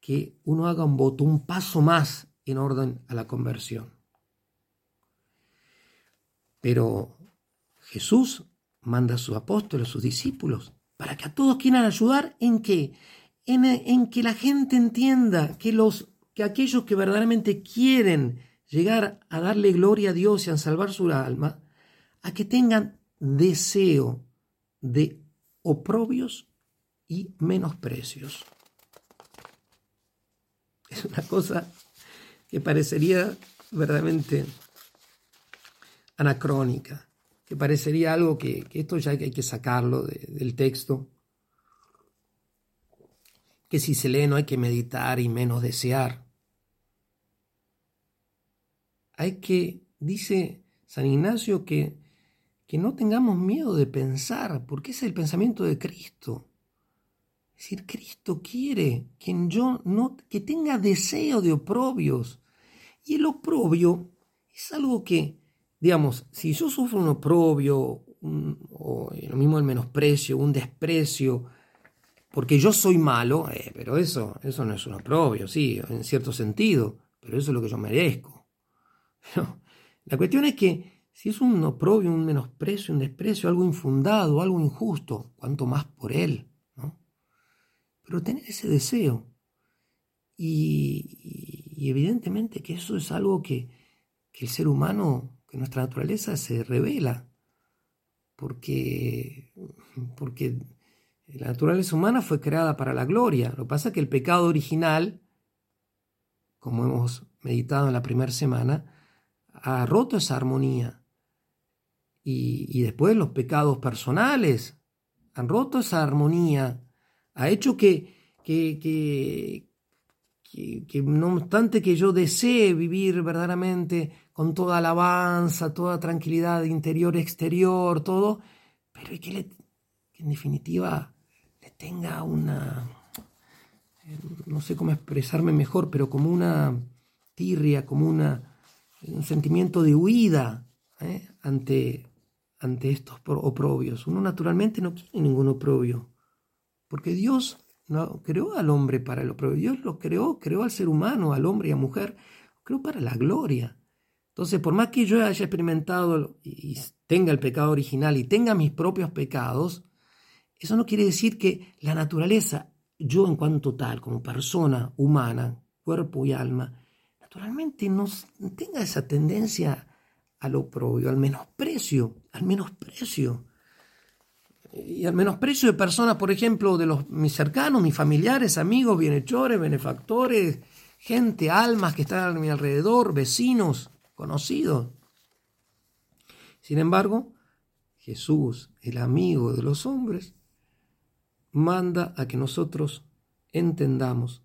que uno haga un voto, un paso más en orden a la conversión. Pero Jesús manda a sus apóstoles, a sus discípulos, para que a todos quieran ayudar en qué? En, en, que la gente entienda que, los, que aquellos que verdaderamente quieren llegar a darle gloria a Dios y a salvar su alma, a que tengan deseo de oprobios y menosprecios. Es una cosa que parecería verdaderamente anacrónica, que parecería algo que, esto ya hay que sacarlo del texto, que si se lee no hay que meditar y menos desear. Hay que, dice San Ignacio, que, que no tengamos miedo de pensar, porque es el pensamiento de Cristo. Es decir, Cristo quiere que yo no, que tenga deseo de oprobios, y el oprobio es algo que, digamos, si yo sufro un oprobio, o lo mismo el menosprecio, un desprecio, porque yo soy malo, eh, pero eso, eso no es un oprobio, sí, en cierto sentido, pero eso es lo que yo merezco. la cuestión es que si es un oprobio, un menosprecio, un desprecio, algo infundado, algo injusto, cuanto más por él, ¿no? Pero tener ese deseo y, evidentemente que eso es algo que, el ser humano, que nuestra naturaleza se revela, porque, porque la naturaleza humana fue creada para la gloria. Lo que pasa es que el pecado original, como hemos meditado en la primera semana, ha roto esa armonía. Y, después los pecados personales han roto esa armonía, ha hecho que, que, que, no obstante que yo desee vivir verdaderamente con toda alabanza, toda tranquilidad interior, exterior, todo, pero que, en definitiva le tenga una, no sé cómo expresarme mejor, pero como una tirria, como una, un sentimiento de huida ¿eh? ante, ante estos oprobios. Uno naturalmente no quiere ningún oprobio. porque Dios no creó al hombre para el oprobio, Dios lo creó, creó al ser humano, al hombre y a mujer, creó para la gloria. Entonces, por más que yo haya experimentado y tenga el pecado original y tenga mis propios pecados, eso no quiere decir que la naturaleza, yo en cuanto tal, como persona humana, cuerpo y alma, naturalmente no tenga esa tendencia al oprobio, al menosprecio, al menosprecio. Y al menosprecio de personas, por ejemplo, de los, mis cercanos, mis familiares, amigos, bienhechores, benefactores, gente, almas que están a mi alrededor, vecinos, conocidos. Sin embargo, Jesús, el amigo de los hombres, manda a que nosotros entendamos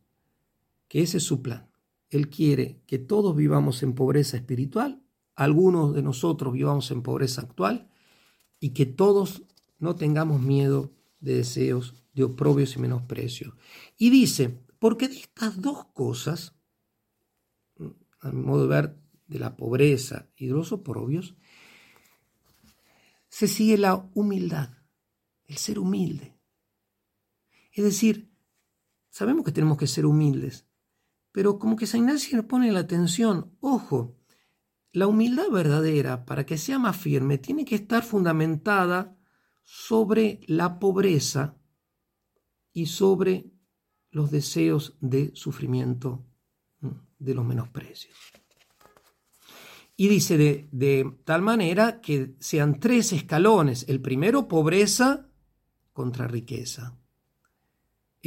que ese es su plan. Él quiere que todos vivamos en pobreza espiritual, algunos de nosotros vivamos en pobreza actual y que todos no tengamos miedo de deseos, de oprobios y menosprecios. Y dice, porque de estas dos cosas, a mi modo de ver, de la pobreza y de los oprobios, se sigue la humildad, el ser humilde. Es decir, sabemos que tenemos que ser humildes, pero como que San Ignacio nos pone la atención, ojo, la humildad verdadera, para que sea más firme, tiene que estar fundamentada sobre la pobreza y sobre los deseos de sufrimiento de los menosprecios. Y dice de, de, tal manera que sean tres escalones. El primero, pobreza contra riqueza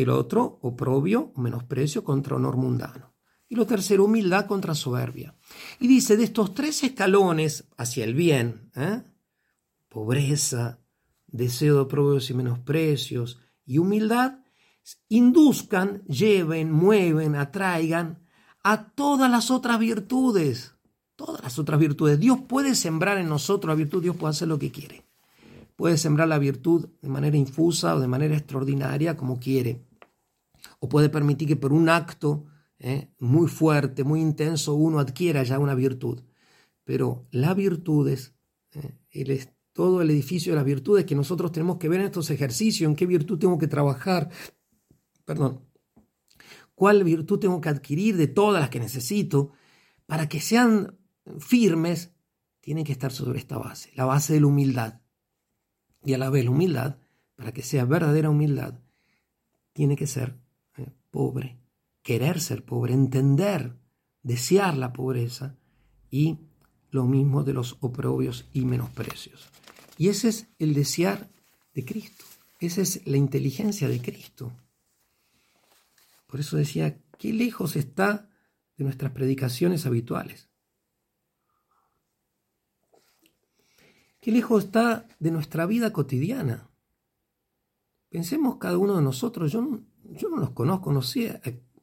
el otro, oprobio menosprecio contra honor mundano. Y lo tercero, humildad contra soberbia. Y dice, de estos tres escalones hacia el bien, ¿eh? pobreza, deseo de oprobios y menosprecios y humildad, induzcan, lleven, mueven, atraigan a todas las otras virtudes. Todas las otras virtudes. Dios puede sembrar en nosotros la virtud, Dios puede hacer lo que quiere. Puede sembrar la virtud de manera infusa o de manera extraordinaria, como quiere o puede permitir que por un acto eh, muy fuerte, muy intenso, uno adquiera ya una virtud. Pero las virtudes, eh, todo el edificio de las virtudes que nosotros tenemos que ver en estos ejercicios, en qué virtud tengo que trabajar, perdón, cuál virtud tengo que adquirir de todas las que necesito, para que sean firmes, tienen que estar sobre esta base, la base de la humildad. Y a la vez la humildad, para que sea verdadera humildad, tiene que ser pobre, querer ser pobre, entender, desear la pobreza y lo mismo de los oprobios y menosprecios. Y ese es el desear de Cristo, esa es la inteligencia de Cristo. Por eso decía, qué lejos está de nuestras predicaciones habituales. Qué lejos está de nuestra vida cotidiana. Pensemos cada uno de nosotros, yo no, yo no los conozco, no sé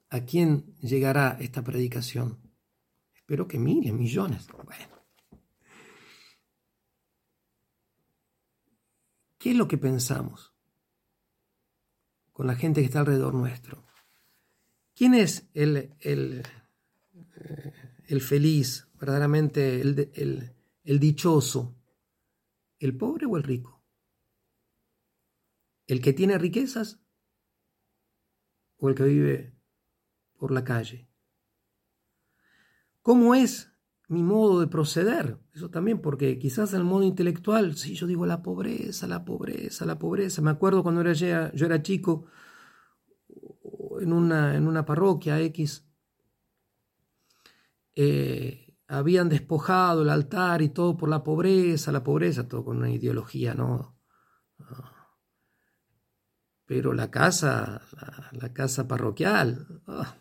a, quién llegará esta predicación. Espero que miles, millones. Bueno. ¿Qué es lo que pensamos con la gente que está alrededor nuestro? ¿Quién es el, el, eh, el feliz, verdaderamente el, el, el dichoso? ¿El pobre o el rico? ¿El que tiene riquezas o el que vive por la calle. ¿Cómo es mi modo de proceder? Eso también, porque quizás el modo intelectual, si yo digo la pobreza, la pobreza, la pobreza. Me acuerdo cuando era, yo era chico en una, en una parroquia X, eh, habían despojado el altar y todo por la pobreza, la pobreza, todo con una ideología, ¿no? Pero la casa, la, casa parroquial, ah,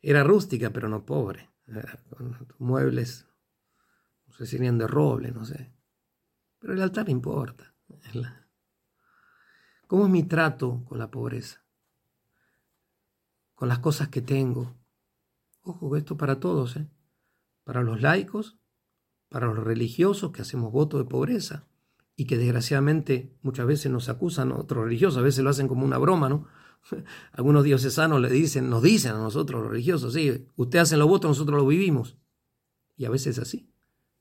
era rústica, pero no pobre. muebles, no sé si serían de roble, no sé. Pero el altar importa. ¿Cómo es mi trato con la pobreza? Con las cosas que tengo. Ojo, esto para todos, ¿eh? Para los laicos, para los religiosos que hacemos voto de pobreza, y que desgraciadamente muchas veces nos acusan otros religiosos, a veces lo hacen como una broma, ¿no? Algunos diocesanos le dicen, nos dicen a nosotros los religiosos, sí, ustedes hacen los votos, nosotros lo vivimos. Y a veces es así.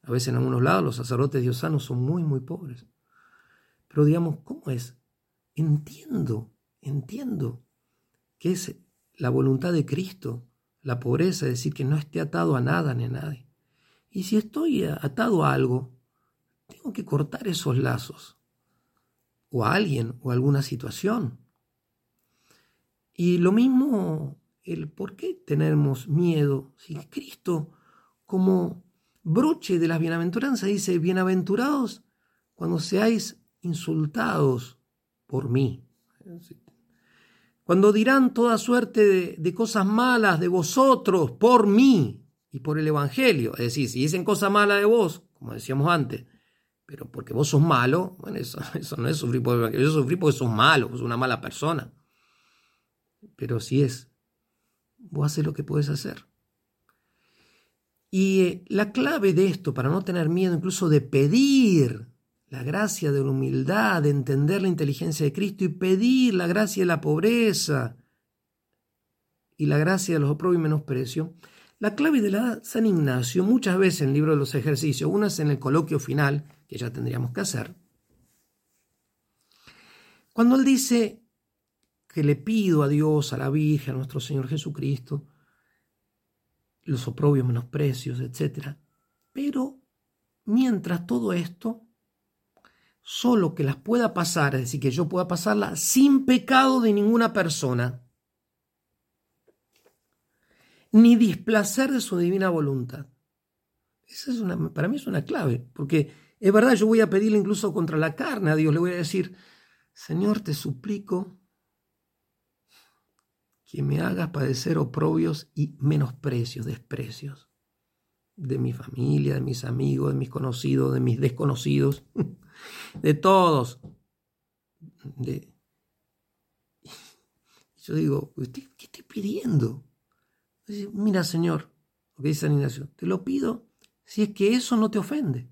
A veces en algunos lados los sacerdotes diosanos son muy, muy pobres. Pero digamos, ¿cómo es? Entiendo, entiendo que es la voluntad de Cristo, la pobreza, decir, que no esté atado a nada ni a nadie. Y si estoy atado a algo, tengo que cortar esos lazos, o a alguien, o a alguna situación. Y lo mismo, el por qué tenemos miedo, si Cristo como broche de las bienaventuranzas dice, bienaventurados cuando seáis insultados por mí. Cuando dirán toda suerte de, cosas malas de vosotros por mí y por el Evangelio. Es decir, si dicen cosas malas de vos, como decíamos antes, pero porque vos sos malo, bueno, eso, eso no es sufrir por el Evangelio. Yo sufrí porque sos malo, sos una mala persona. Pero si es, vos haces lo que puedes hacer. Y eh, la clave de esto, para no tener miedo incluso de pedir la gracia de la humildad, de entender la inteligencia de Cristo y pedir la gracia de la pobreza y la gracia de los oprobios y menosprecio, la clave de la San Ignacio, muchas veces en el libro de los ejercicios, unas en el coloquio final, que ya tendríamos que hacer, cuando él dice que le pido a Dios, a la Virgen, a nuestro Señor Jesucristo, los oprobios, menosprecios, etc. Pero mientras todo esto, solo que las pueda pasar, es decir, que yo pueda pasarla sin pecado de ninguna persona, ni displacer de su divina voluntad. Esa es una, para mí es una clave, porque es verdad, yo voy a pedirle incluso contra la carne a Dios, le voy a decir, Señor, te suplico que me hagas padecer oprobios y menosprecios, desprecios de mi familia, de mis amigos, de mis conocidos, de mis desconocidos, de todos. De... Yo digo, ¿qué estoy pidiendo? Mira, Señor, lo que dice San Ignacio, te lo pido si es que eso no te ofende,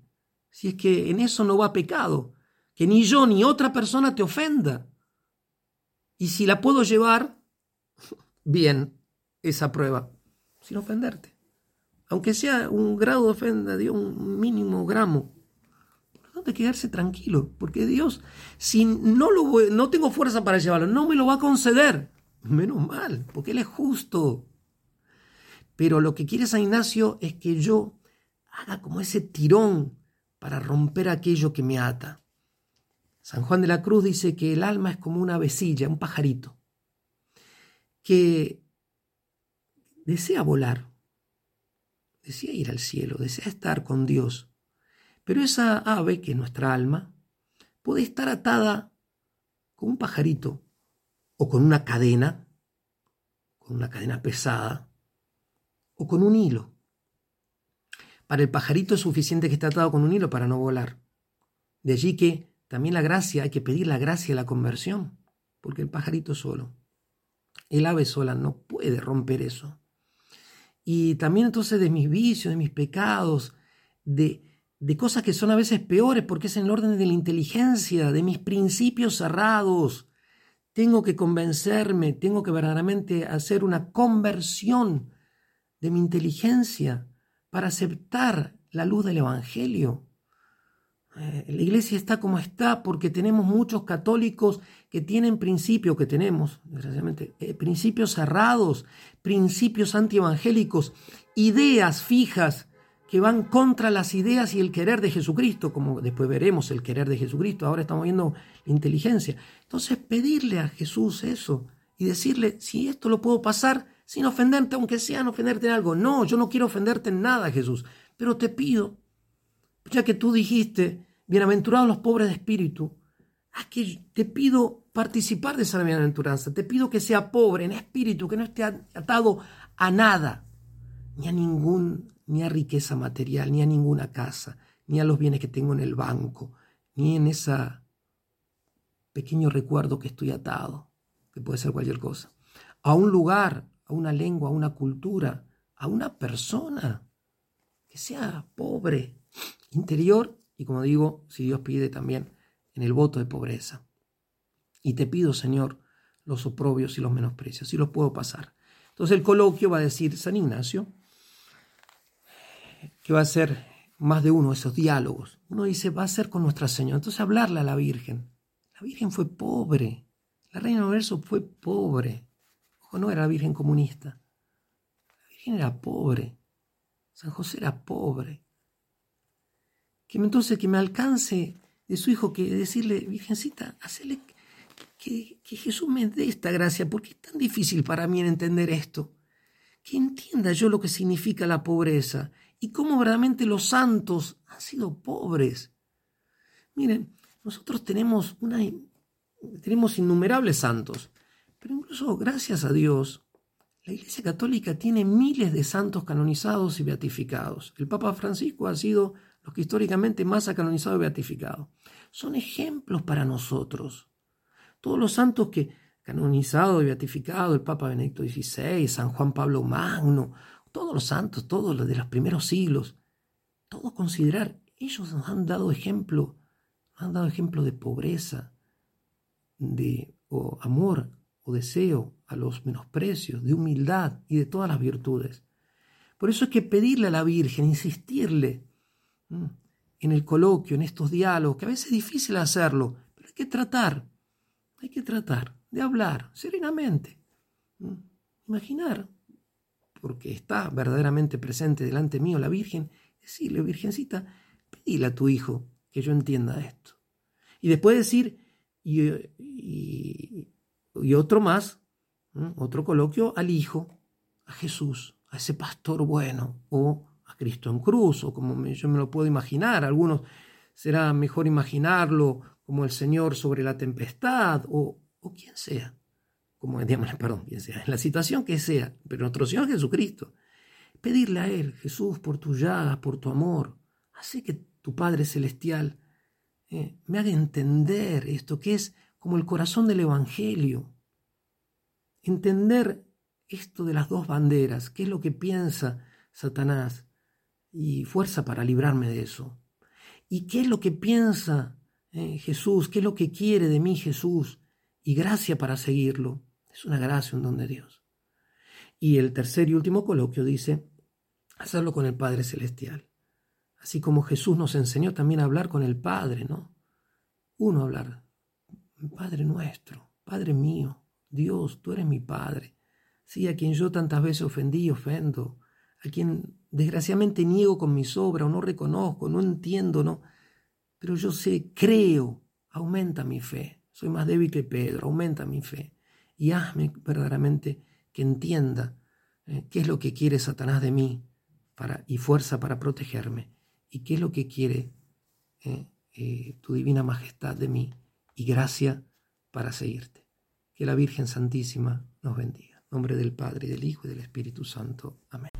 si es que en eso no va pecado, que ni yo ni otra persona te ofenda. Y si la puedo llevar, bien esa prueba, sin ofenderte. Aunque sea un grado de ofenda, Dios, un mínimo gramo. de quedarse tranquilo, porque Dios, si no, lo no tengo fuerza para llevarlo, no me lo va a conceder. Menos mal, porque Él es justo. Pero lo que quiere San Ignacio es que yo haga como ese tirón para romper aquello que me ata. San Juan de la Cruz dice que el alma es como una vecilla, un pajarito que desea volar, desea ir al cielo, desea estar con Dios. Pero esa ave, que es nuestra alma, puede estar atada con un pajarito o con una cadena, con una cadena pesada o con un hilo. Para el pajarito es suficiente que esté atado con un hilo para no volar. De allí que también la gracia, hay que pedir la gracia de la conversión, porque el pajarito solo el ave sola no puede romper eso. Y también entonces de mis vicios, de mis pecados, de, de cosas que son a veces peores porque es en el orden de la inteligencia, de mis principios cerrados. Tengo que convencerme, tengo que verdaderamente hacer una conversión de mi inteligencia para aceptar la luz del Evangelio. Eh, la iglesia está como está porque tenemos muchos católicos que tienen principios, que tenemos, desgraciadamente, eh, principios cerrados, principios antievangélicos, ideas fijas que van contra las ideas y el querer de Jesucristo, como después veremos el querer de Jesucristo, ahora estamos viendo inteligencia. Entonces pedirle a Jesús eso y decirle, si esto lo puedo pasar sin ofenderte, aunque sea no ofenderte en algo. No, yo no quiero ofenderte en nada, Jesús, pero te pido, ya que tú dijiste, bienaventurados los pobres de espíritu, que te pido participar de esa bienaventuranza, te pido que sea pobre en espíritu, que no esté atado a nada, ni a ningún, ni a riqueza material, ni a ninguna casa, ni a los bienes que tengo en el banco, ni en ese pequeño recuerdo que estoy atado, que puede ser cualquier cosa, a un lugar, a una lengua, a una cultura, a una persona, que sea pobre, interior y como digo, si Dios pide también en el voto de pobreza. Y te pido, Señor, los oprobios y los menosprecios, si los puedo pasar. Entonces el coloquio va a decir San Ignacio, que va a ser más de uno esos diálogos. Uno dice, va a ser con Nuestra Señora. Entonces hablarle a la Virgen. La Virgen fue pobre. La reina del universo fue pobre. Ojo, no era la Virgen comunista. La Virgen era pobre. San José era pobre. Que entonces que me alcance de su hijo que decirle, Virgencita, que, que Jesús me dé esta gracia, porque es tan difícil para mí entender esto. Que entienda yo lo que significa la pobreza y cómo verdaderamente los santos han sido pobres. Miren, nosotros tenemos, una, tenemos innumerables santos, pero incluso gracias a Dios, la Iglesia Católica tiene miles de santos canonizados y beatificados. El Papa Francisco ha sido los que históricamente más ha canonizado y beatificado. Son ejemplos para nosotros. Todos los santos que canonizado y beatificado, el Papa Benedicto XVI, San Juan Pablo Magno, todos los santos, todos los de los primeros siglos, todos considerar, ellos nos han dado ejemplo, han dado ejemplo de pobreza, de amor o deseo a los menosprecios, de humildad y de todas las virtudes. Por eso es que pedirle a la Virgen, insistirle en el coloquio, en estos diálogos, que a veces es difícil hacerlo, pero hay que tratar, hay que tratar de hablar serenamente, imaginar porque está verdaderamente presente delante mío la Virgen, decirle, Virgencita, pedile a tu hijo que yo entienda esto. Y después decir, y, otro más, otro coloquio al Hijo, a Jesús, a ese pastor bueno, o a Cristo en cruz, o como yo me lo puedo imaginar. Algunos será mejor imaginarlo como el Señor sobre la tempestad, o, o quien sea. Como digamos, perdón, bien sea, en la situación que sea, pero nuestro Señor Jesucristo, pedirle a Él, Jesús, por tu llagas, por tu amor, hace que tu Padre Celestial eh, me haga entender esto que es como el corazón del Evangelio, entender esto de las dos banderas, qué es lo que piensa Satanás y fuerza para librarme de eso. ¿Y qué es lo que piensa eh, Jesús? ¿Qué es lo que quiere de mí Jesús? Y gracia para seguirlo. Es una gracia, un don de Dios. Y el tercer y último coloquio dice, hacerlo con el Padre Celestial. Así como Jesús nos enseñó también a hablar con el Padre, ¿no? Uno hablar, Padre nuestro, Padre mío, Dios, tú eres mi Padre. Sí, a quien yo tantas veces ofendí, ofendo, a quien desgraciadamente niego con mis obras o no reconozco, no entiendo, ¿no? Pero yo sé, creo, aumenta mi fe. Soy más débil que Pedro, aumenta mi fe y hazme verdaderamente que entienda eh, qué es lo que quiere Satanás de mí para, y fuerza para protegerme y qué es lo que quiere eh, eh, tu divina majestad de mí y gracia para seguirte. Que la Virgen Santísima nos bendiga. En nombre del Padre, y del Hijo y del Espíritu Santo. Amén.